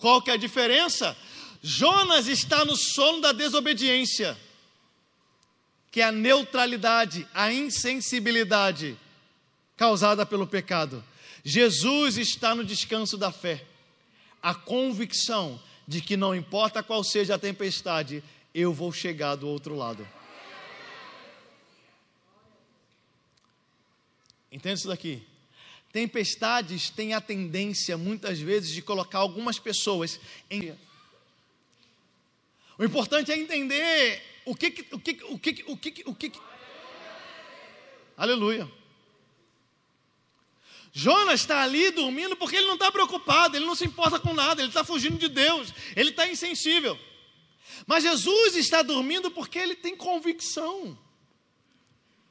Qual que é a diferença? Jonas está no sono da desobediência, que é a neutralidade, a insensibilidade causada pelo pecado. Jesus está no descanso da fé, a convicção de que não importa qual seja a tempestade, eu vou chegar do outro lado. Entende isso daqui? Tempestades têm a tendência, muitas vezes, de colocar algumas pessoas em. O importante é entender o que, o que, o que, o que, o que. Aleluia. Jonas está ali dormindo porque ele não está preocupado, ele não se importa com nada, ele está fugindo de Deus, ele está insensível. Mas Jesus está dormindo porque ele tem convicção.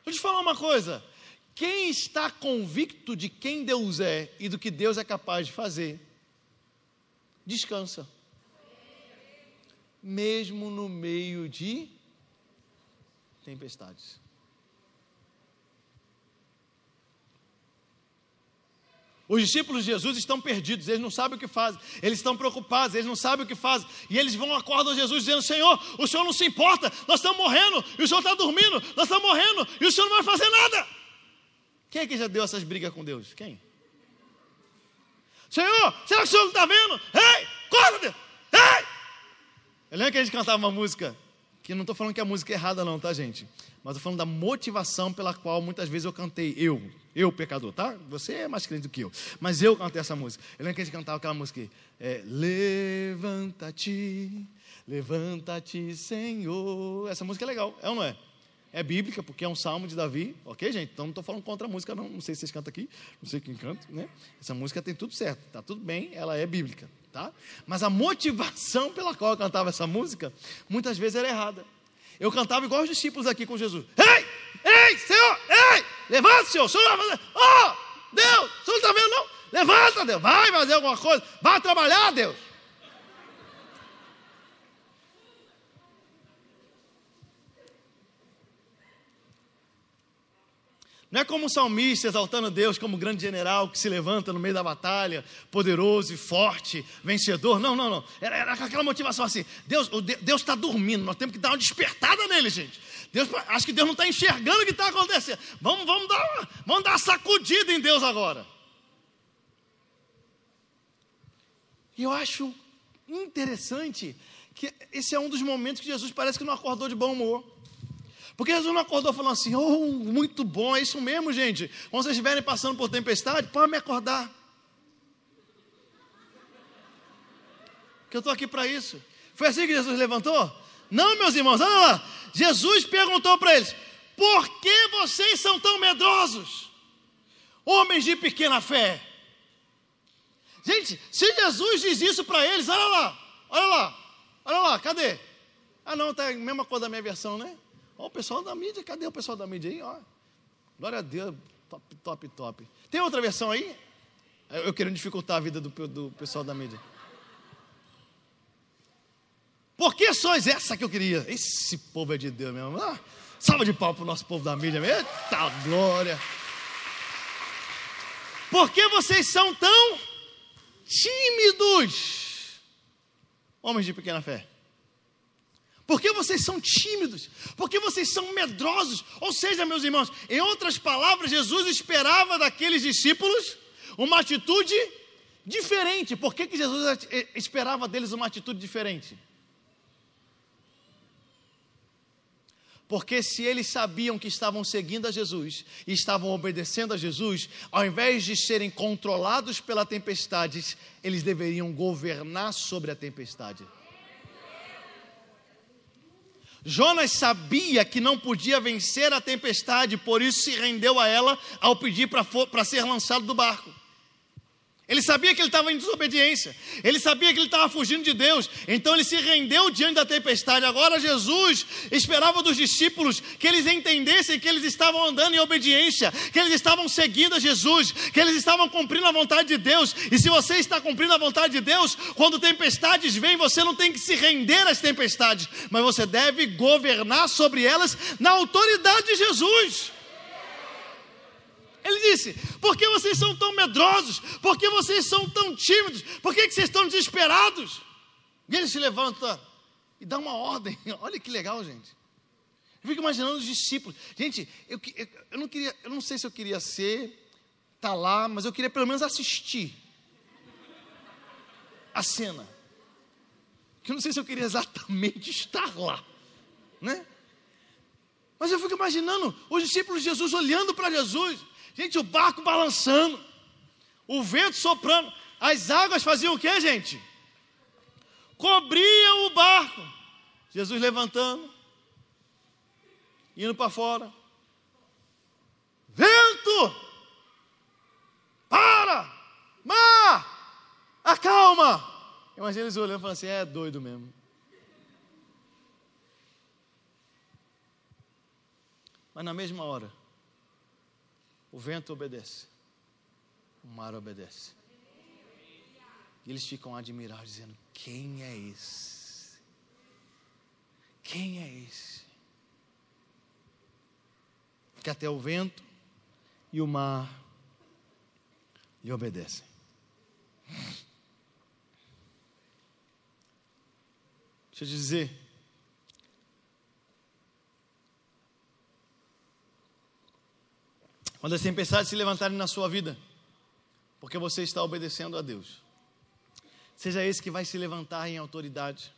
Deixa eu te falar uma coisa: quem está convicto de quem Deus é e do que Deus é capaz de fazer, descansa. Mesmo no meio de tempestades. Os discípulos de Jesus estão perdidos, eles não sabem o que fazem, eles estão preocupados, eles não sabem o que fazem, e eles vão acordar Jesus dizendo: Senhor, o Senhor não se importa, nós estamos morrendo, e o Senhor está dormindo, nós estamos morrendo, e o Senhor não vai fazer nada. Quem é que já deu essas brigas com Deus? Quem? Senhor, será que o Senhor não está vendo? Ei, acorda, Deus! Ei! Eu lembro que a gente cantava uma música, que não estou falando que a música é errada, não, tá, gente? Mas estou falando da motivação pela qual muitas vezes eu cantei, eu, eu pecador, tá? Você é mais crente do que eu, mas eu cantei essa música. Eu lembro que a gente cantava aquela música, é, levanta-te, levanta-te, Senhor. Essa música é legal, é ou não é? É bíblica, porque é um salmo de Davi, ok, gente? Então não estou falando contra a música, não. Não sei se vocês cantam aqui, não sei quem canta, né? Essa música tem tudo certo, tá tudo bem, ela é bíblica, tá? Mas a motivação pela qual eu cantava essa música, muitas vezes era errada. Eu cantava igual os discípulos aqui com Jesus. Ei, ei, Senhor, ei, levanta, Senhor, Senhor. Oh, Deus, o Senhor não está vendo, não? Levanta, Deus, vai fazer alguma coisa, vai trabalhar, Deus. Não é como um salmista exaltando Deus como grande general que se levanta no meio da batalha, poderoso e forte, vencedor. Não, não, não. Era, era aquela motivação assim: Deus Deus está dormindo, nós temos que dar uma despertada nele, gente. Deus, acho que Deus não está enxergando o que está acontecendo. Vamos, vamos, dar vamos dar uma sacudida em Deus agora. E eu acho interessante que esse é um dos momentos que Jesus parece que não acordou de bom humor. Porque Jesus não acordou falando assim, oh, muito bom, é isso mesmo, gente. Quando vocês estiverem passando por tempestade, pode me acordar. Que eu estou aqui para isso. Foi assim que Jesus levantou? Não, meus irmãos, olha lá. Jesus perguntou para eles: por que vocês são tão medrosos? Homens de pequena fé. Gente, se Jesus diz isso para eles, olha lá, olha lá, olha lá, cadê? Ah, não, está a mesma coisa da minha versão, né? Ó, o pessoal da mídia, cadê o pessoal da mídia aí? Ó, glória a Deus, top, top, top. Tem outra versão aí? Eu querendo dificultar a vida do, do pessoal da mídia. Por que sois essa que eu queria? Esse povo é de Deus mesmo. Ah, salva de pau para o nosso povo da mídia. Eita glória. Por que vocês são tão tímidos? Homens de pequena fé. Por que vocês são tímidos? Por que vocês são medrosos? Ou seja, meus irmãos, em outras palavras, Jesus esperava daqueles discípulos uma atitude diferente. Por que, que Jesus esperava deles uma atitude diferente? Porque se eles sabiam que estavam seguindo a Jesus e estavam obedecendo a Jesus, ao invés de serem controlados pela tempestade, eles deveriam governar sobre a tempestade. Jonas sabia que não podia vencer a tempestade, por isso se rendeu a ela ao pedir para ser lançado do barco. Ele sabia que ele estava em desobediência, ele sabia que ele estava fugindo de Deus, então ele se rendeu diante da tempestade. Agora, Jesus esperava dos discípulos que eles entendessem que eles estavam andando em obediência, que eles estavam seguindo a Jesus, que eles estavam cumprindo a vontade de Deus. E se você está cumprindo a vontade de Deus, quando tempestades vêm, você não tem que se render às tempestades, mas você deve governar sobre elas na autoridade de Jesus. Ele disse: Por que vocês são tão medrosos? Por que vocês são tão tímidos? Por que, que vocês estão desesperados? E ele se levanta e dá uma ordem. Olha que legal, gente. Eu fico imaginando os discípulos. Gente, eu, eu, eu não queria, eu não sei se eu queria ser, tá lá, mas eu queria pelo menos assistir a cena. Que eu não sei se eu queria exatamente estar lá, né? Mas eu fico imaginando os discípulos de Jesus olhando para Jesus. Gente, o barco balançando, o vento soprando, as águas faziam o que, gente? Cobriam o barco. Jesus levantando, indo para fora. Vento! Para! Mar! Acalma! Imagina eles olhando e falando assim: é doido mesmo. Mas na mesma hora, o vento obedece, o mar obedece. E eles ficam admirados, dizendo: Quem é esse? Quem é esse? Que até o vento e o mar lhe obedecem. Deixa eu te dizer, Quando as tempestades se levantarem na sua vida, porque você está obedecendo a Deus, seja esse que vai se levantar em autoridade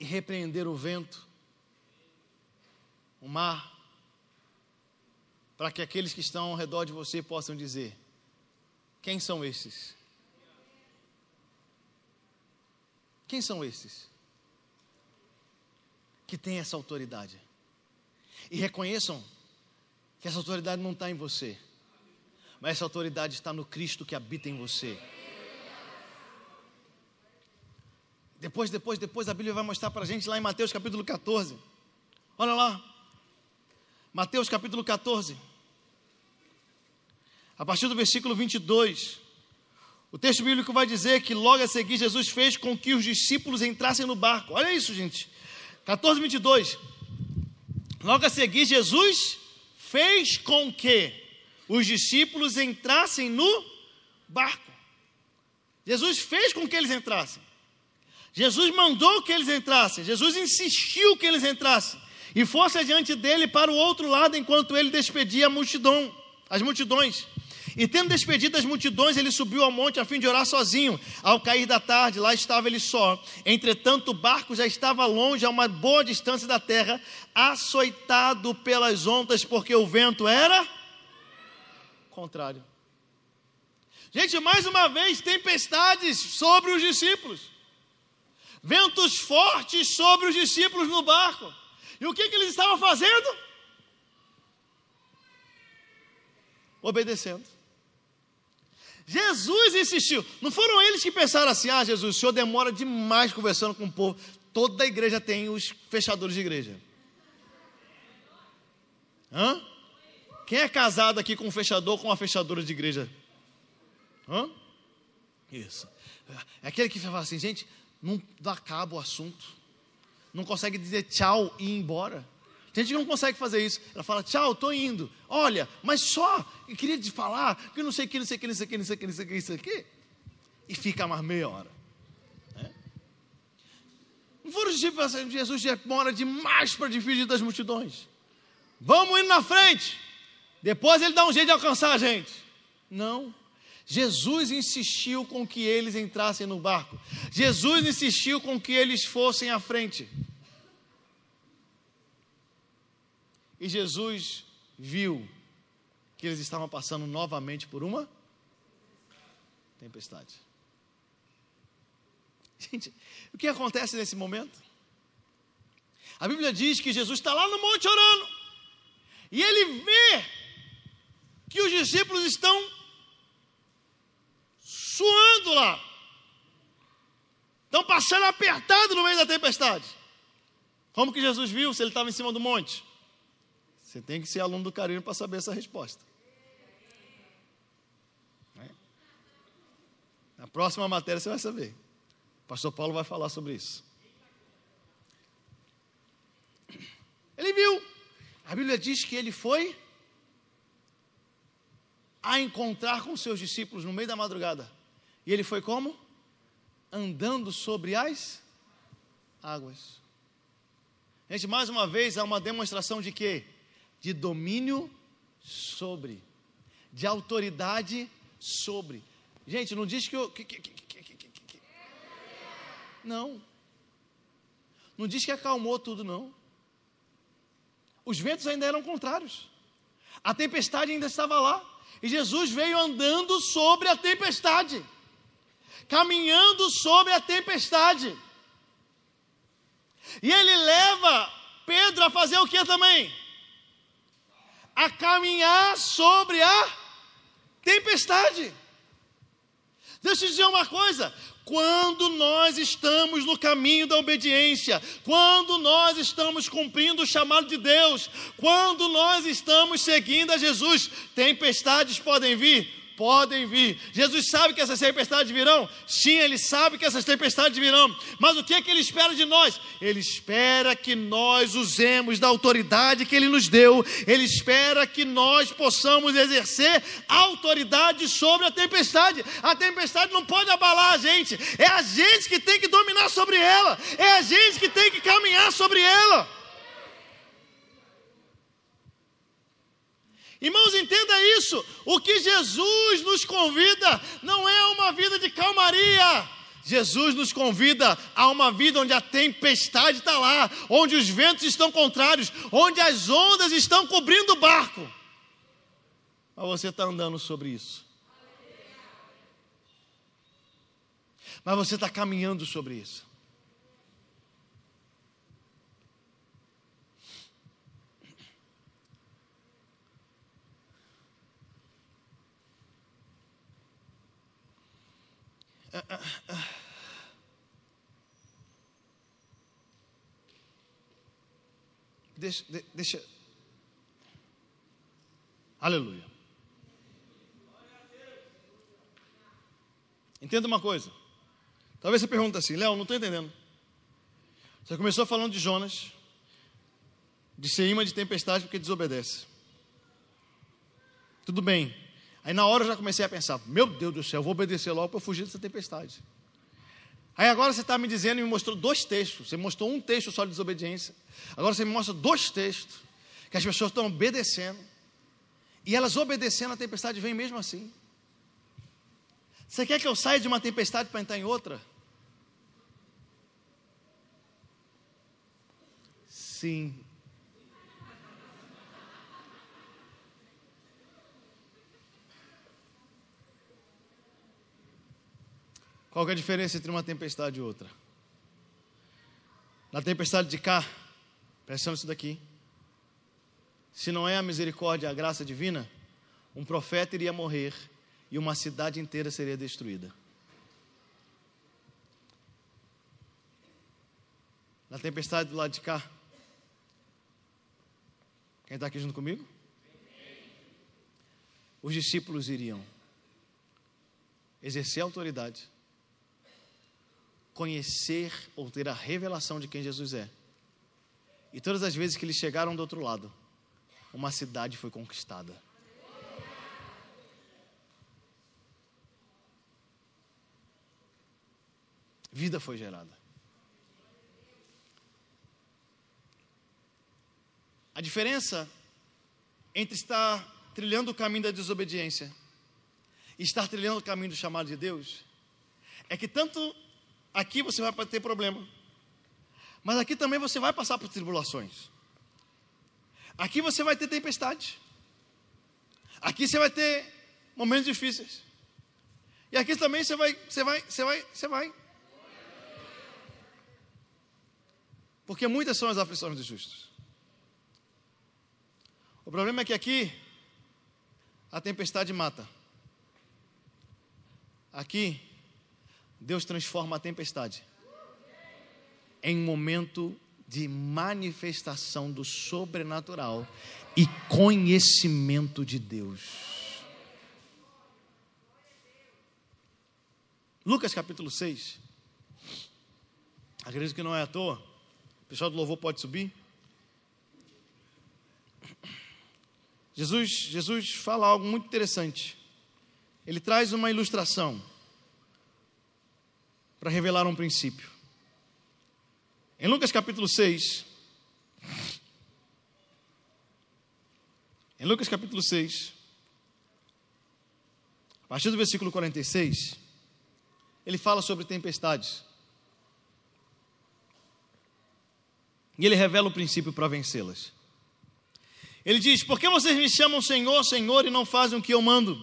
e repreender o vento, o mar, para que aqueles que estão ao redor de você possam dizer: quem são esses? Quem são esses? Que têm essa autoridade. E reconheçam que essa autoridade não está em você, mas essa autoridade está no Cristo que habita em você. Depois, depois, depois a Bíblia vai mostrar para a gente lá em Mateus capítulo 14. Olha lá. Mateus capítulo 14. A partir do versículo 22. O texto bíblico vai dizer que logo a seguir Jesus fez com que os discípulos entrassem no barco. Olha isso, gente. 14, 22. Logo a seguir, Jesus fez com que os discípulos entrassem no barco. Jesus fez com que eles entrassem. Jesus mandou que eles entrassem. Jesus insistiu que eles entrassem. E fosse adiante dele para o outro lado, enquanto ele despedia a multidão, as multidões. E tendo despedido as multidões, ele subiu ao monte a fim de orar sozinho. Ao cair da tarde, lá estava ele só. Entretanto, o barco já estava longe, a uma boa distância da terra, açoitado pelas ondas, porque o vento era contrário. Gente, mais uma vez, tempestades sobre os discípulos. Ventos fortes sobre os discípulos no barco. E o que, que eles estavam fazendo? Obedecendo. Jesus insistiu. Não foram eles que pensaram assim: ah, Jesus, o senhor demora demais conversando com o povo. Toda a igreja tem os fechadores de igreja. Hã? Quem é casado aqui com um fechador com uma fechadora de igreja? Hã? Isso. É aquele que fala assim, gente, não dá cabo o assunto. Não consegue dizer tchau e ir embora. Tem gente que não consegue fazer isso. Ela fala, tchau, estou indo. Olha, mas só, eu queria te falar que não sei o que, não sei o que, não sei o que, não sei o que, não sei o que, isso aqui. E fica mais meia hora. Né? Não foram os discípulos Jesus demora demais para dividir das multidões. Vamos indo na frente. Depois ele dá um jeito de alcançar a gente. Não. Jesus insistiu com que eles entrassem no barco. Jesus insistiu com que eles fossem à frente. E Jesus viu que eles estavam passando novamente por uma tempestade. Gente, o que acontece nesse momento? A Bíblia diz que Jesus está lá no monte orando, e ele vê que os discípulos estão suando lá, estão passando apertado no meio da tempestade. Como que Jesus viu se ele estava em cima do monte? Você tem que ser aluno do carinho para saber essa resposta. É? Na próxima matéria você vai saber. O pastor Paulo vai falar sobre isso. Ele viu. A Bíblia diz que ele foi a encontrar com seus discípulos no meio da madrugada. E ele foi como? Andando sobre as águas. Gente, mais uma vez há uma demonstração de quê? De domínio sobre, de autoridade sobre. Gente, não diz que eu. Que, que, que, não. Não diz que acalmou tudo, não. Os ventos ainda eram contrários. A tempestade ainda estava lá. E Jesus veio andando sobre a tempestade, caminhando sobre a tempestade. E ele leva Pedro a fazer o que também? A caminhar sobre a tempestade. Deixa eu dizer uma coisa: quando nós estamos no caminho da obediência, quando nós estamos cumprindo o chamado de Deus, quando nós estamos seguindo a Jesus, tempestades podem vir, podem vir. Jesus sabe que essas tempestades virão? Sim, ele sabe que essas tempestades virão. Mas o que é que ele espera de nós? Ele espera que nós usemos da autoridade que ele nos deu. Ele espera que nós possamos exercer autoridade sobre a tempestade. A tempestade não pode abalar a gente. É a gente que tem que dominar sobre ela. É a gente que tem que caminhar sobre ela. Irmãos, entenda isso. O que Jesus nos convida não é uma vida de calmaria. Jesus nos convida a uma vida onde a tempestade está lá, onde os ventos estão contrários, onde as ondas estão cobrindo o barco. Mas você está andando sobre isso. Mas você está caminhando sobre isso. Deixa, deixa. Aleluia. Entenda uma coisa. Talvez você pergunte assim, Léo, não estou entendendo. Você começou falando de Jonas, de ser imã de tempestade porque desobedece. Tudo bem, Aí na hora eu já comecei a pensar: meu Deus do céu, vou obedecer logo para fugir dessa tempestade. Aí agora você está me dizendo e me mostrou dois textos. Você mostrou um texto só de desobediência. Agora você me mostra dois textos que as pessoas estão obedecendo. E elas obedecendo, a tempestade vem mesmo assim. Você quer que eu saia de uma tempestade para entrar em outra? Sim, Qual é a diferença entre uma tempestade e outra? Na tempestade de cá, presta isso daqui. Se não é a misericórdia, a graça divina, um profeta iria morrer e uma cidade inteira seria destruída. Na tempestade do lado de cá, quem está aqui junto comigo? Os discípulos iriam exercer autoridade conhecer ou ter a revelação de quem Jesus é. E todas as vezes que eles chegaram do outro lado, uma cidade foi conquistada. Vida foi gerada. A diferença entre estar trilhando o caminho da desobediência e estar trilhando o caminho do chamado de Deus é que tanto aqui você vai ter problema. Mas aqui também você vai passar por tribulações. Aqui você vai ter tempestade. Aqui você vai ter momentos difíceis. E aqui também você vai, você vai, você vai, você vai. Porque muitas são as aflições dos justos. O problema é que aqui a tempestade mata. Aqui Deus transforma a tempestade em um momento de manifestação do sobrenatural e conhecimento de Deus. Lucas capítulo 6. Acredito que não é à toa. O pessoal do louvor pode subir. Jesus, Jesus fala algo muito interessante. ele traz uma ilustração para revelar um princípio. Em Lucas capítulo 6, em Lucas capítulo 6, a partir do versículo 46, ele fala sobre tempestades. E ele revela o princípio para vencê-las. Ele diz: Por que vocês me chamam Senhor, Senhor e não fazem o que eu mando?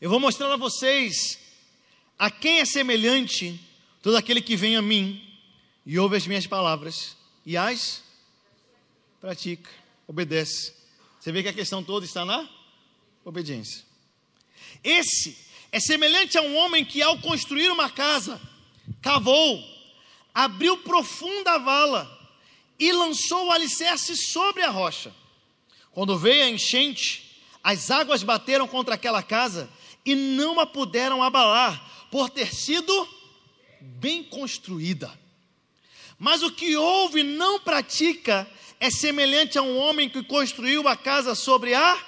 Eu vou mostrar a vocês a quem é semelhante todo aquele que vem a mim e ouve as minhas palavras e as pratica, obedece. Você vê que a questão toda está na obediência. Esse é semelhante a um homem que, ao construir uma casa, cavou, abriu profunda vala e lançou o alicerce sobre a rocha. Quando veio a enchente, as águas bateram contra aquela casa e não a puderam abalar, por ter sido bem construída. Mas o que ouve não pratica é semelhante a um homem que construiu a casa sobre a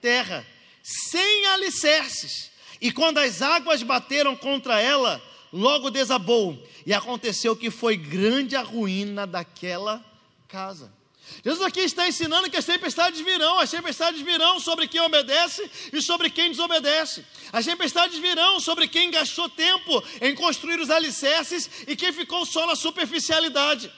terra, sem alicerces. E quando as águas bateram contra ela, logo desabou. E aconteceu que foi grande a ruína daquela casa. Jesus aqui está ensinando que as tempestades virão, as tempestades virão sobre quem obedece e sobre quem desobedece. As tempestades virão sobre quem gastou tempo em construir os alicerces e quem ficou só na superficialidade.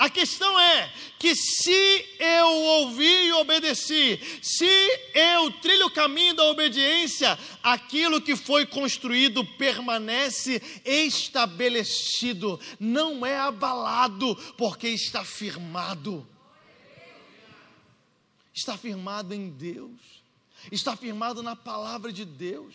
A questão é que se eu ouvi e obedeci, se eu trilho o caminho da obediência, aquilo que foi construído permanece estabelecido, não é abalado, porque está firmado. Está firmado em Deus, está firmado na palavra de Deus.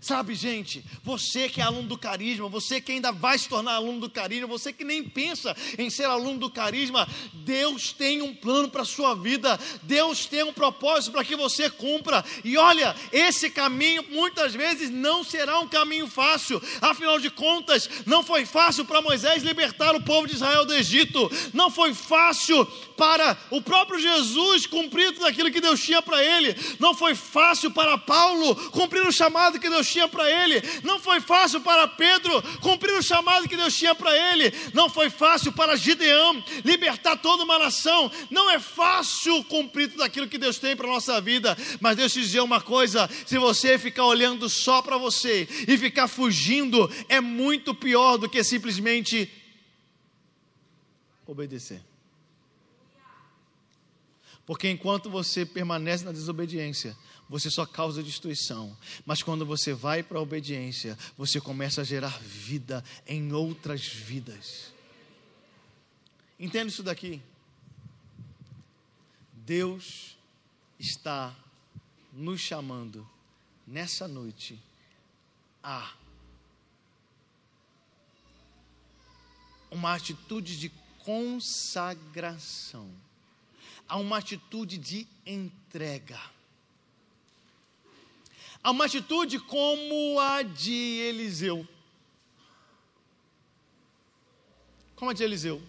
Sabe, gente, você que é aluno do carisma, você que ainda vai se tornar aluno do carisma, você que nem pensa em ser aluno do carisma, Deus tem um plano para a sua vida, Deus tem um propósito para que você cumpra. E olha, esse caminho muitas vezes não será um caminho fácil, afinal de contas, não foi fácil para Moisés libertar o povo de Israel do Egito, não foi fácil para o próprio Jesus cumprir tudo aquilo que Deus tinha para ele, não foi fácil para Paulo cumprir o chamado que Deus Deus tinha para ele. Não foi fácil para Pedro cumprir o chamado que Deus tinha para ele. Não foi fácil para Gideão libertar toda uma nação. Não é fácil cumprir tudo aquilo que Deus tem para a nossa vida. Mas Deus te dizer uma coisa: se você ficar olhando só para você e ficar fugindo, é muito pior do que simplesmente obedecer. Porque enquanto você permanece na desobediência, você só causa destruição. Mas quando você vai para a obediência, você começa a gerar vida em outras vidas. Entende isso daqui? Deus está nos chamando nessa noite a uma atitude de consagração, a uma atitude de entrega a uma atitude como a de Eliseu. Como a de Eliseu.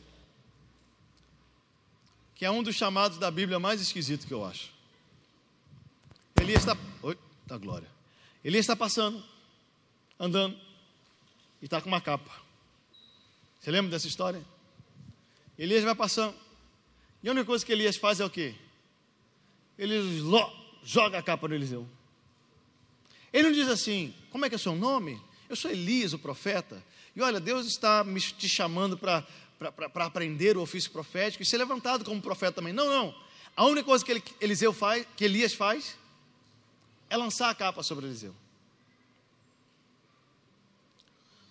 Que é um dos chamados da Bíblia mais esquisito que eu acho. Elias está. Oi, da glória. Elias está passando, andando, e está com uma capa. Você lembra dessa história? Elias vai passando. E a única coisa que Elias faz é o quê? Ele joga a capa no Eliseu. Ele não diz assim: como é que é o seu nome? Eu sou Elias, o profeta. E olha, Deus está me te chamando para aprender o ofício profético e ser levantado como profeta também. Não, não. A única coisa que Eliseu faz, que Elias faz, é lançar a capa sobre Eliseu.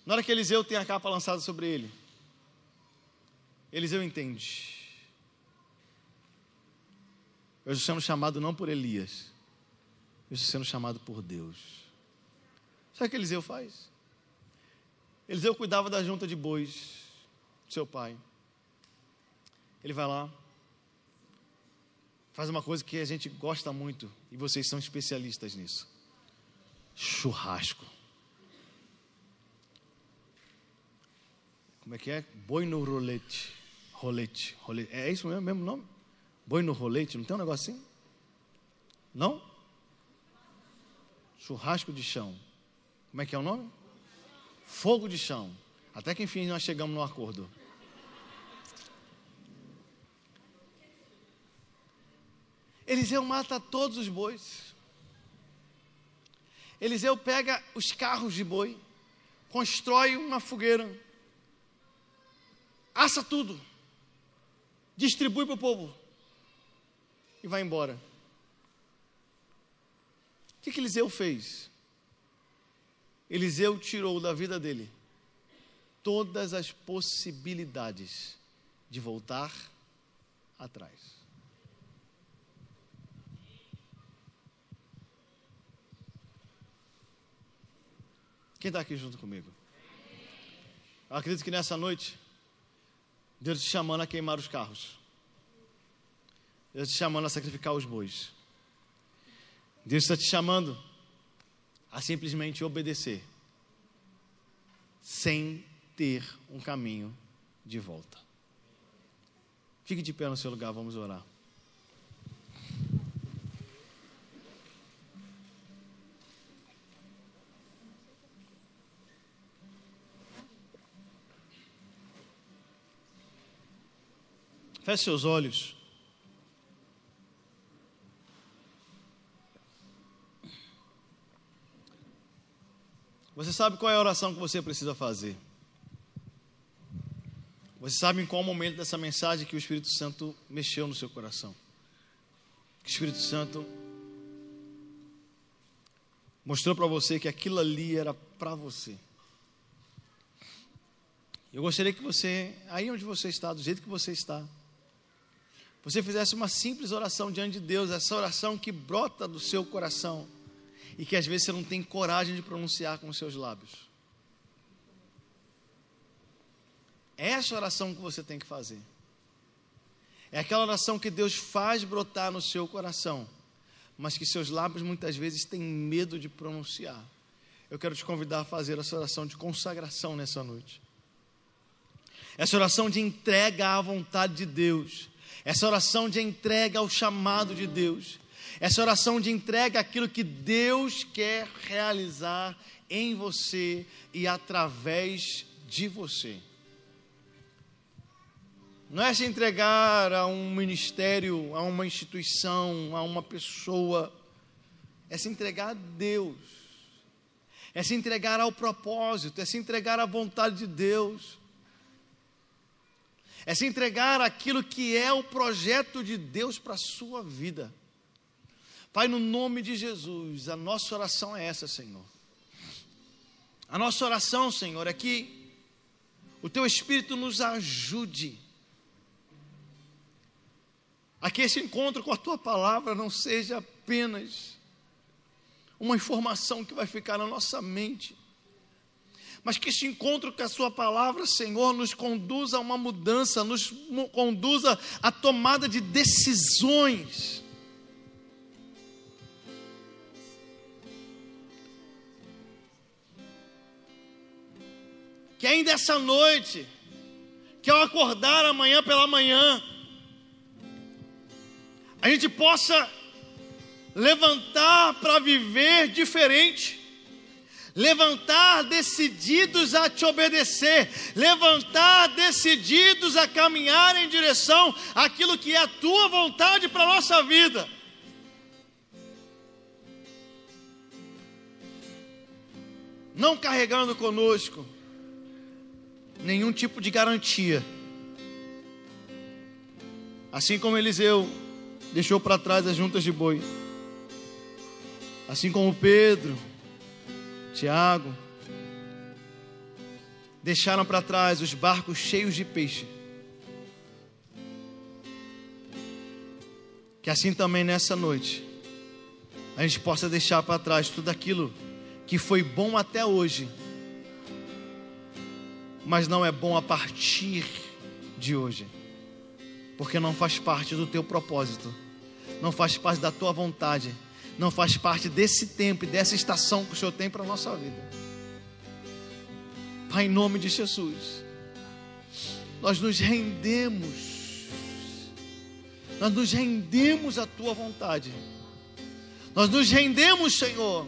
Na hora que Eliseu tem a capa lançada sobre ele, Eliseu entende. Eu estou sendo chamado não por Elias, eu estou sendo chamado por Deus. Sabe o que Eliseu faz? Eliseu cuidava da junta de bois do seu pai. Ele vai lá, faz uma coisa que a gente gosta muito, e vocês são especialistas nisso: churrasco. Como é que é? Boi no rolete. Rolete. rolete. É isso mesmo, mesmo nome? Boi no rolete, não tem um negócio assim? Não? Churrasco de chão. Como é que é o nome? Fogo de chão. Até que enfim nós chegamos no acordo. Eliseu mata todos os bois. Eliseu pega os carros de boi, constrói uma fogueira, assa tudo, distribui para o povo e vai embora. O que, que Eliseu fez? Eliseu tirou da vida dele todas as possibilidades de voltar atrás. Quem está aqui junto comigo? Eu acredito que nessa noite, Deus te chamando a queimar os carros. Deus te chamando a sacrificar os bois. Deus está te chamando a simplesmente obedecer, sem ter um caminho de volta. Fique de pé no seu lugar, vamos orar. Feche seus olhos. Você sabe qual é a oração que você precisa fazer. Você sabe em qual momento dessa mensagem que o Espírito Santo mexeu no seu coração. Que o Espírito Santo mostrou para você que aquilo ali era para você. Eu gostaria que você, aí onde você está, do jeito que você está, você fizesse uma simples oração diante de Deus, essa oração que brota do seu coração e que às vezes você não tem coragem de pronunciar com os seus lábios. É essa oração que você tem que fazer. É aquela oração que Deus faz brotar no seu coração, mas que seus lábios muitas vezes têm medo de pronunciar. Eu quero te convidar a fazer essa oração de consagração nessa noite. Essa oração de entrega à vontade de Deus essa oração de entrega ao chamado de Deus, essa oração de entrega àquilo que Deus quer realizar em você e através de você. Não é se entregar a um ministério, a uma instituição, a uma pessoa, é se entregar a Deus, é se entregar ao propósito, é se entregar à vontade de Deus é se entregar aquilo que é o projeto de Deus para a sua vida. Pai, no nome de Jesus, a nossa oração é essa, Senhor. A nossa oração, Senhor, é que o Teu Espírito nos ajude a que esse encontro com a Tua palavra não seja apenas uma informação que vai ficar na nossa mente, mas que este encontro com a Sua palavra, Senhor, nos conduza a uma mudança, nos conduza à tomada de decisões. Que ainda essa noite, que ao acordar amanhã pela manhã, a gente possa levantar para viver diferente levantar decididos a te obedecer, levantar decididos a caminhar em direção àquilo que é a tua vontade para a nossa vida. Não carregando conosco nenhum tipo de garantia. Assim como Eliseu deixou para trás as juntas de boi. Assim como Pedro Tiago, deixaram para trás os barcos cheios de peixe. Que assim também nessa noite, a gente possa deixar para trás tudo aquilo que foi bom até hoje, mas não é bom a partir de hoje, porque não faz parte do teu propósito, não faz parte da tua vontade não faz parte desse tempo e dessa estação que o Senhor tem para a nossa vida. Pai, em nome de Jesus, nós nos rendemos, nós nos rendemos à tua vontade, nós nos rendemos, Senhor,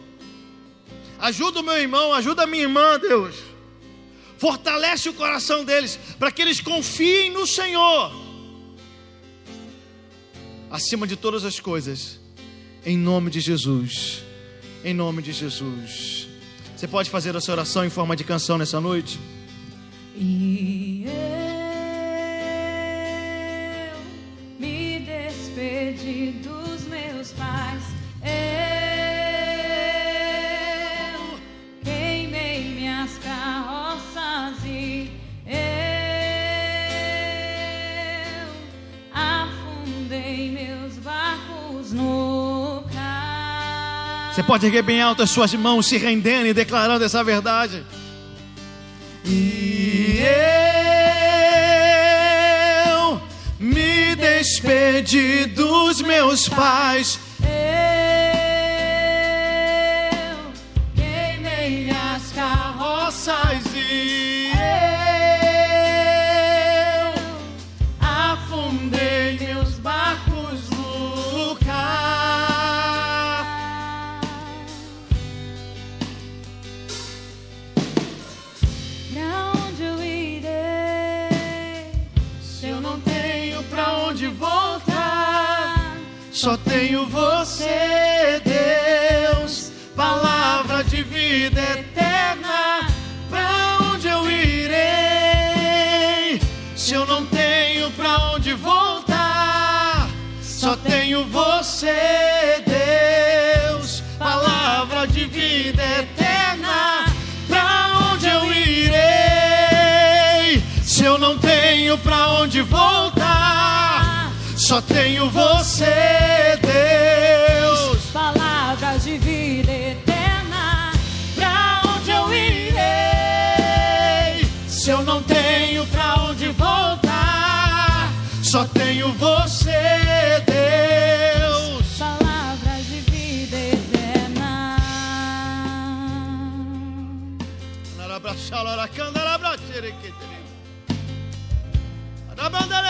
Ajuda o meu irmão, ajuda a minha irmã, Deus. Fortalece o coração deles, para que eles confiem no Senhor. Acima de todas as coisas, em nome de Jesus. Em nome de Jesus. Você pode fazer essa oração em forma de canção nessa noite? E eu Você pode erguer bem alto as suas mãos, se rendendo e declarando essa verdade. E eu me despedi dos meus pais. Só tenho você, tenho você, Deus. Palavras de vida eterna. Pra onde eu irei? Se eu não tenho pra onde voltar, só tenho você, Deus. Palavras de vida eterna. Rabrandere kita, rabrandere kita, rabrashere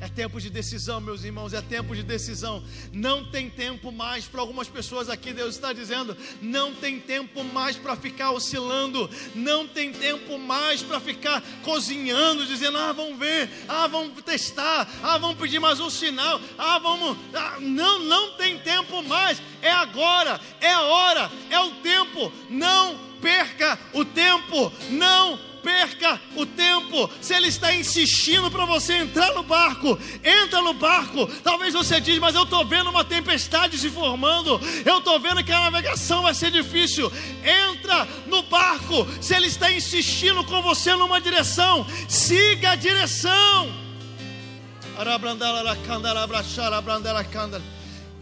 É tempo de decisão, meus irmãos, é tempo de decisão. Não tem tempo mais para algumas pessoas aqui, Deus está dizendo, não tem tempo mais para ficar oscilando, não tem tempo mais para ficar cozinhando, dizendo, ah, vamos ver, ah, vamos testar, ah, vamos pedir mais um sinal, ah, vamos. ah, não, não tem tempo mais, é agora, é a hora, é o tempo. Não perca o tempo, não perca o tempo. Se ele está insistindo para você entrar no barco, entra no barco. Talvez você diz, mas eu estou vendo uma tempestade se formando. Eu estou vendo que a navegação vai ser difícil. Entra no barco. Se ele está insistindo com você numa direção, siga a direção.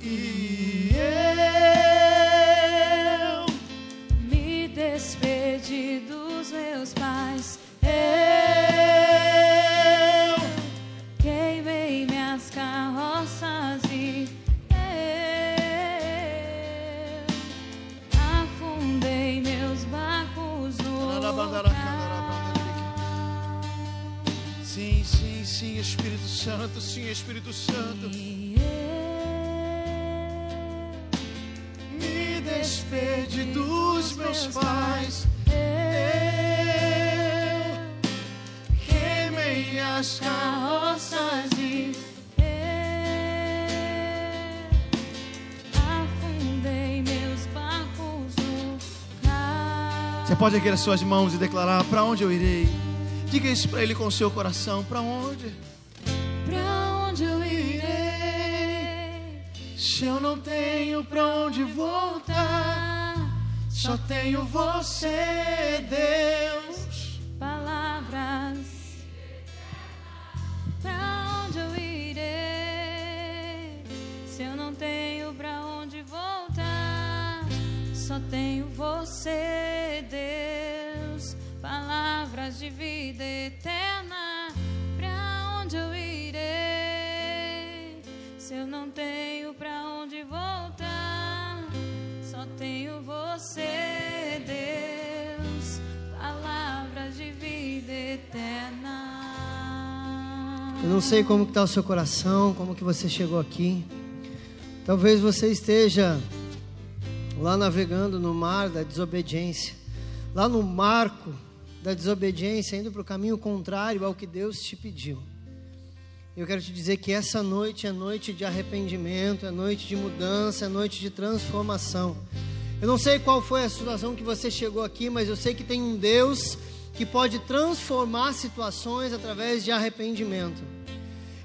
E eu Você pode erguer as suas mãos e declarar: Para onde eu irei? Diga isso para ele com o seu coração: Para onde? Pra onde eu irei? Se eu não tenho para onde voltar, só tenho você, Deus. Não tenho pra onde voltar, só tenho você, Deus. Palavras de vida eterna. Eu não sei como está o seu coração, como que você chegou aqui. Talvez você esteja lá navegando no mar da desobediência, lá no marco da desobediência, indo para o caminho contrário ao que Deus te pediu. Eu quero te dizer que essa noite é noite de arrependimento, é noite de mudança, é noite de transformação. Eu não sei qual foi a situação que você chegou aqui, mas eu sei que tem um Deus que pode transformar situações através de arrependimento.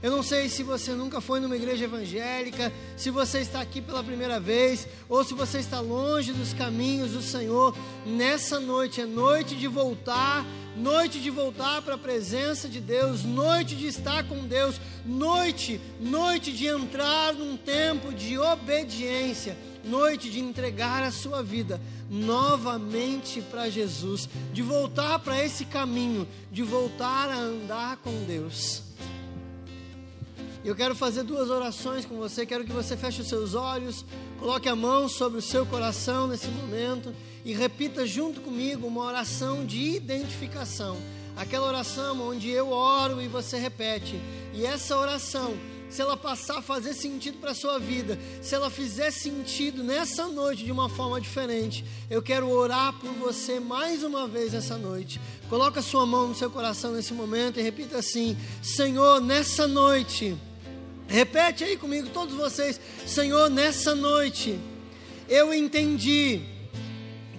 Eu não sei se você nunca foi numa igreja evangélica, se você está aqui pela primeira vez, ou se você está longe dos caminhos do Senhor. Nessa noite é noite de voltar, noite de voltar para a presença de Deus, noite de estar com Deus, noite, noite de entrar num tempo de obediência, noite de entregar a sua vida novamente para Jesus, de voltar para esse caminho, de voltar a andar com Deus. Eu quero fazer duas orações com você. Quero que você feche os seus olhos, coloque a mão sobre o seu coração nesse momento e repita junto comigo uma oração de identificação. Aquela oração onde eu oro e você repete. E essa oração, se ela passar a fazer sentido para a sua vida, se ela fizer sentido nessa noite de uma forma diferente, eu quero orar por você mais uma vez essa noite. Coloque a sua mão no seu coração nesse momento e repita assim: Senhor, nessa noite Repete aí comigo, todos vocês. Senhor, nessa noite, eu entendi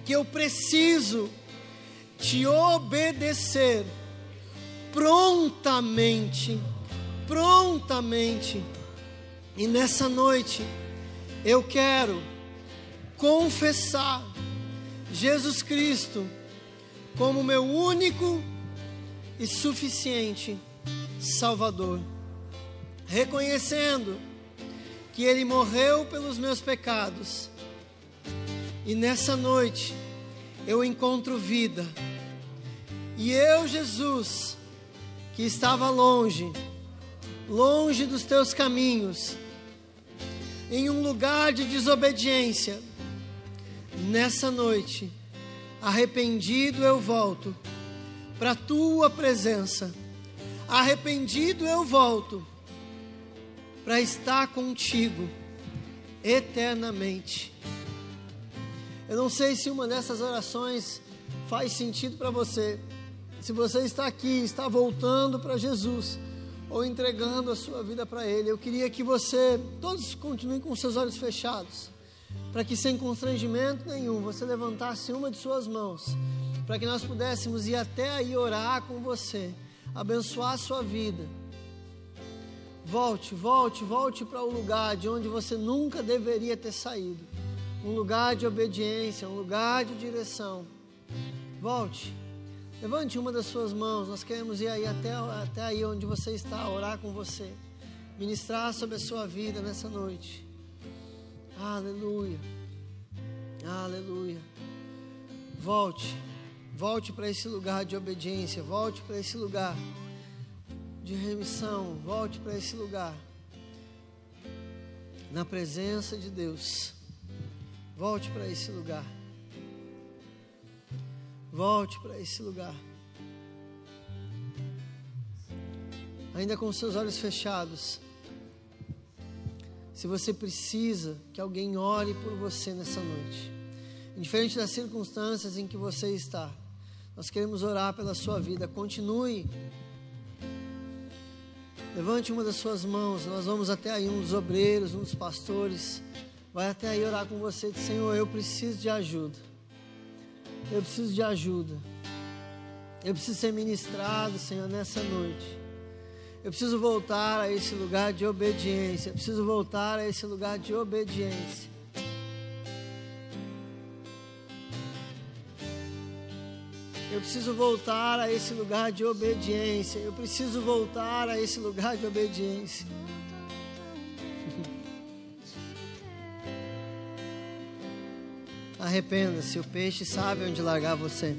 que eu preciso te obedecer prontamente, prontamente. E nessa noite, eu quero confessar Jesus Cristo como meu único e suficiente Salvador reconhecendo que Ele morreu pelos meus pecados. E nessa noite eu encontro vida. E eu, Jesus, que estava longe, longe dos teus caminhos, em um lugar de desobediência, nessa noite, arrependido eu volto para a tua presença. Arrependido eu volto para estar contigo eternamente. Eu não sei se uma dessas orações faz sentido para você. Se você está aqui, está voltando para Jesus ou entregando a sua vida para Ele, eu queria que você, todos continuem com seus olhos fechados, para que sem constrangimento nenhum você levantasse uma de suas mãos, para que nós pudéssemos ir até aí orar com você, abençoar a sua vida Volte, volte, volte para o lugar de onde você nunca deveria ter saído. Um lugar de obediência, um lugar de direção. Volte. Levante uma das suas mãos. Nós queremos ir aí até, até aí onde você está, orar com você. Ministrar sobre a sua vida nessa noite. Aleluia. Aleluia. Volte. Volte para esse lugar de obediência. Volte para esse lugar de remissão, volte para esse lugar. Na presença de Deus. Volte para esse lugar. Volte para esse lugar. Ainda com seus olhos fechados. Se você precisa que alguém ore por você nessa noite, indiferente das circunstâncias em que você está, nós queremos orar pela sua vida. Continue Levante uma das suas mãos, nós vamos até aí, um dos obreiros, um dos pastores, vai até aí orar com você, diz, Senhor, eu preciso de ajuda. Eu preciso de ajuda. Eu preciso ser ministrado, Senhor, nessa noite. Eu preciso voltar a esse lugar de obediência. Eu preciso voltar a esse lugar de obediência. Eu preciso voltar a esse lugar de obediência. Eu preciso voltar a esse lugar de obediência. Arrependa-se, o peixe sabe onde largar você.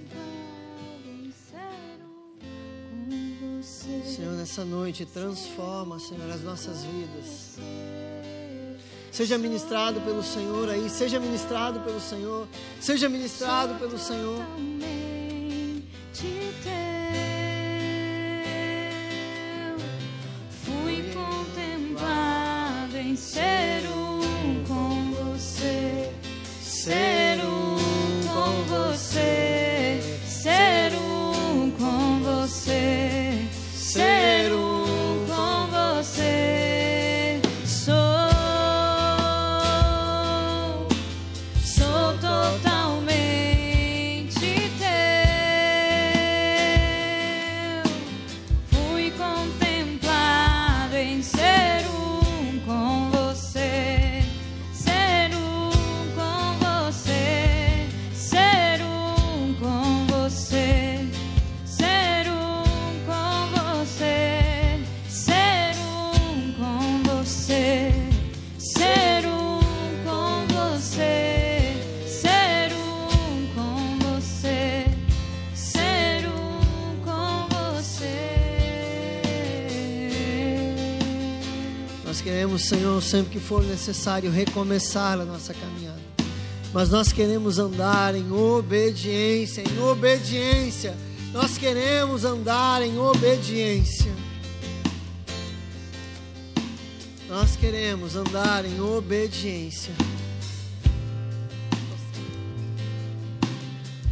nessa noite, transforma, Senhor, as nossas vidas. Seja ministrado pelo Senhor aí, seja ministrado pelo Senhor, seja ministrado pelo Senhor. Teu. Fui contemplado em ser sempre que for necessário, recomeçar a nossa caminhada. Mas nós queremos andar em obediência, em obediência. Nós queremos andar em obediência. Nós queremos andar em obediência.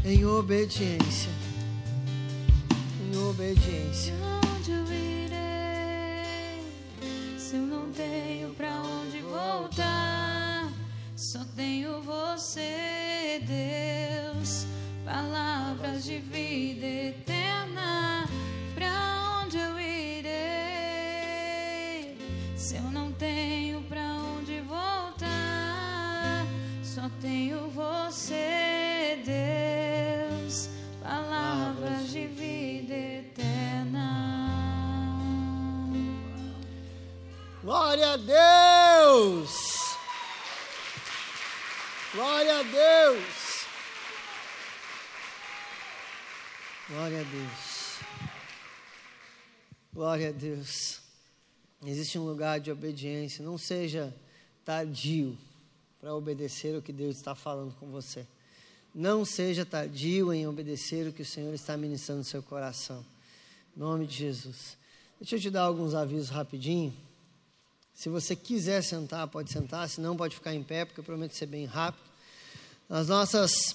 Em obediência. Só tenho você, Deus. Palavras de vida eterna. Pra onde eu irei se eu não tenho pra onde voltar? Só tenho você, Deus. Palavras de vida eterna. Glória a Deus! Glória a Deus! Glória a Deus. Glória a Deus. Existe um lugar de obediência. Não seja tardio para obedecer o que Deus está falando com você. Não seja tardio em obedecer o que o Senhor está ministrando no seu coração. Em nome de Jesus. Deixa eu te dar alguns avisos rapidinho. Se você quiser sentar, pode sentar, se não, pode ficar em pé, porque eu prometo ser bem rápido. Nas nossas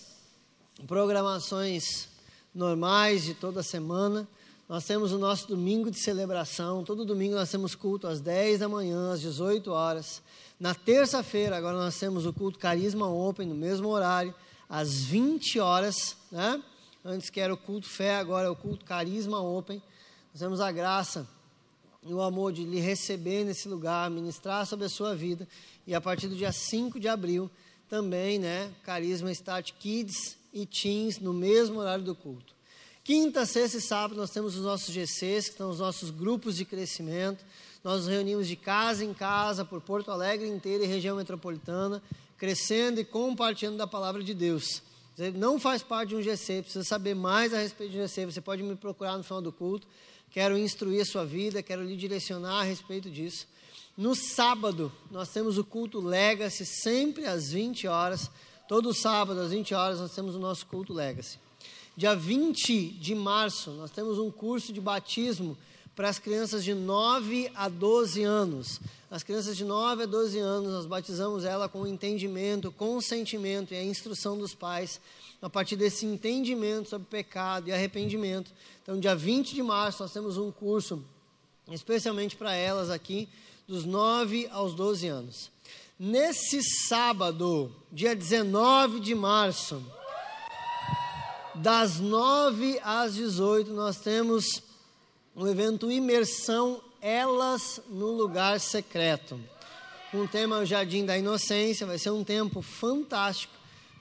programações normais de toda semana, nós temos o nosso domingo de celebração. Todo domingo nós temos culto às 10 da manhã, às 18 horas. Na terça-feira, agora nós temos o culto Carisma Open, no mesmo horário, às 20 horas. Né? Antes que era o culto Fé, agora é o culto Carisma Open. Nós temos a graça e o amor de lhe receber nesse lugar, ministrar sobre a sua vida. E a partir do dia 5 de abril, também, né, Carisma Start Kids e Teens no mesmo horário do culto. Quinta, sexta e sábado nós temos os nossos GCs, que são os nossos grupos de crescimento. Nós nos reunimos de casa em casa por Porto Alegre inteira e região metropolitana, crescendo e compartilhando da palavra de Deus. Você não faz parte de um GC, precisa saber mais a respeito de um GC, você pode me procurar no final do culto. Quero instruir a sua vida, quero lhe direcionar a respeito disso. No sábado, nós temos o culto Legacy, sempre às 20 horas. Todo sábado, às 20 horas, nós temos o nosso culto Legacy. Dia 20 de março, nós temos um curso de batismo para as crianças de 9 a 12 anos. As crianças de 9 a 12 anos, nós batizamos ela com entendimento, consentimento e a instrução dos pais, a partir desse entendimento sobre pecado e arrependimento. Então, dia 20 de março, nós temos um curso especialmente para elas aqui, dos 9 aos 12 anos. Nesse sábado, dia 19 de março, das 9 às 18, nós temos um evento Imersão Elas no Lugar Secreto. Com o tema Jardim da Inocência, vai ser um tempo fantástico.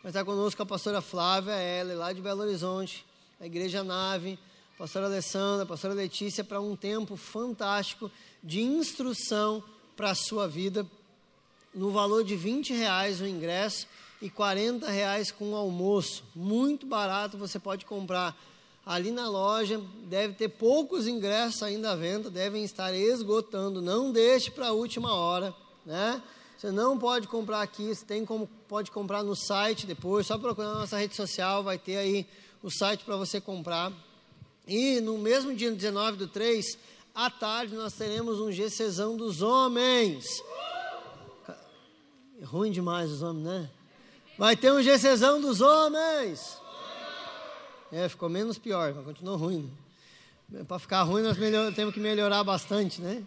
Vai estar conosco a pastora Flávia ela lá de Belo Horizonte, a Igreja Nave, pastora Alessandra, pastora Letícia, para um tempo fantástico de instrução para a sua vida, no valor de 20 reais o ingresso e 40 reais com o almoço. Muito barato, você pode comprar ali na loja, deve ter poucos ingressos ainda à venda, devem estar esgotando. Não deixe para a última hora, né? Você não pode comprar aqui, você tem como pode comprar no site depois, só procurar na nossa rede social, vai ter aí o site para você comprar. E no mesmo dia 19 do 3, à tarde, nós teremos um GCzão dos homens. Ruim demais os homens, né? Vai ter um GCzão dos homens. É, ficou menos pior, mas continuou ruim. Né? Para ficar ruim, nós melhor, temos que melhorar bastante, né?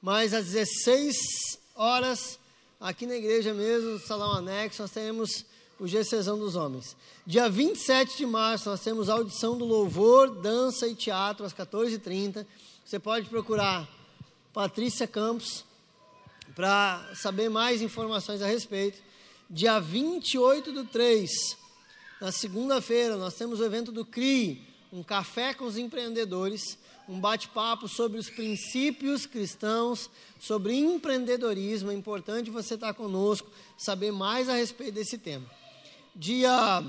Mas às 16 horas, aqui na igreja mesmo, no salão anexo, nós teremos o GCzão dos homens. Dia 27 de março, nós temos audição do louvor, dança e teatro, às 14h30. Você pode procurar Patrícia Campos para saber mais informações a respeito. Dia 28 do 3, na segunda-feira, nós temos o evento do CRI, um café com os empreendedores, um bate-papo sobre os princípios cristãos, sobre empreendedorismo. É importante você estar conosco, saber mais a respeito desse tema. Dia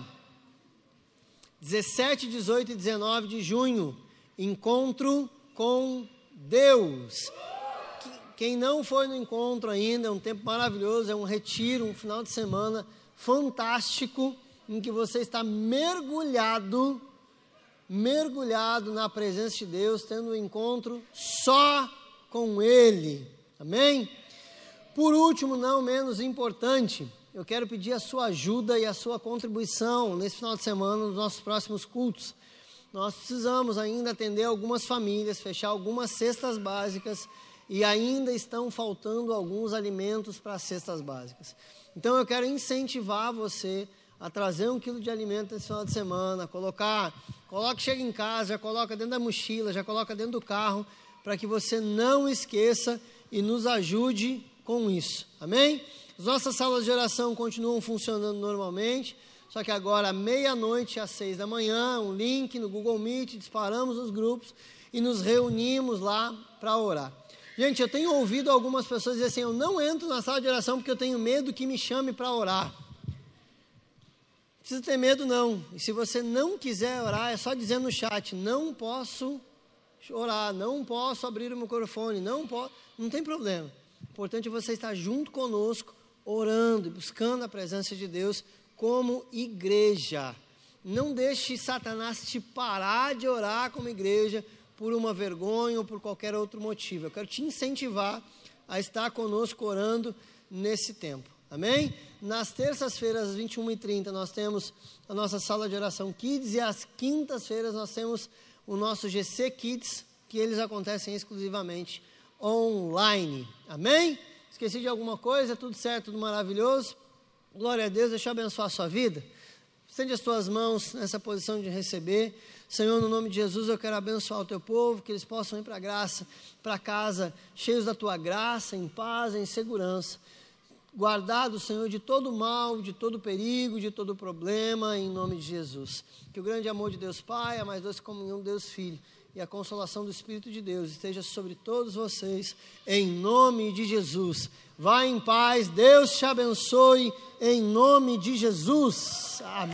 17, 18 e 19 de junho, encontro com Deus. Quem não foi no encontro ainda, é um tempo maravilhoso, é um retiro, um final de semana fantástico, em que você está mergulhado, mergulhado na presença de Deus, tendo um encontro só com Ele. Amém? Por último, não menos importante, eu quero pedir a sua ajuda e a sua contribuição nesse final de semana, nos nossos próximos cultos. Nós precisamos ainda atender algumas famílias, fechar algumas cestas básicas e ainda estão faltando alguns alimentos para as cestas básicas. Então eu quero incentivar você a trazer um quilo de alimento nesse final de semana, colocar, coloque, chega em casa, já coloca dentro da mochila, já coloca dentro do carro, para que você não esqueça e nos ajude com isso. Amém? As nossas salas de oração continuam funcionando normalmente, só que agora, meia-noite às seis da manhã, um link no Google Meet, disparamos os grupos e nos reunimos lá para orar. Gente, eu tenho ouvido algumas pessoas dizer assim: eu não entro na sala de oração porque eu tenho medo que me chame para orar. Não precisa ter medo, não. E se você não quiser orar, é só dizer no chat: não posso orar, não posso abrir o microfone, não posso. Não tem problema. O importante é você estar junto conosco, orando, buscando a presença de Deus como igreja. Não deixe Satanás te parar de orar como igreja por uma vergonha ou por qualquer outro motivo. Eu quero te incentivar a estar conosco orando nesse tempo. Amém? Nas terças-feiras, às 21h30, nós temos a nossa sala de oração Kids e às quintas-feiras nós temos o nosso GC Kids, que eles acontecem exclusivamente online. Amém? Esqueci de alguma coisa? Tudo certo, tudo maravilhoso? Glória a Deus, deixa eu abençoar a sua vida. Estende as tuas mãos nessa posição de receber. Senhor, no nome de Jesus, eu quero abençoar o teu povo, que eles possam ir para a graça, para casa, cheios da tua graça, em paz, em segurança. Guardado, Senhor, de todo mal, de todo perigo, de todo problema, em nome de Jesus. Que o grande amor de Deus Pai, a mais doce comunhão de Deus Filho e a consolação do Espírito de Deus esteja sobre todos vocês, em nome de Jesus. Vá em paz, Deus te abençoe, em nome de Jesus. Amém.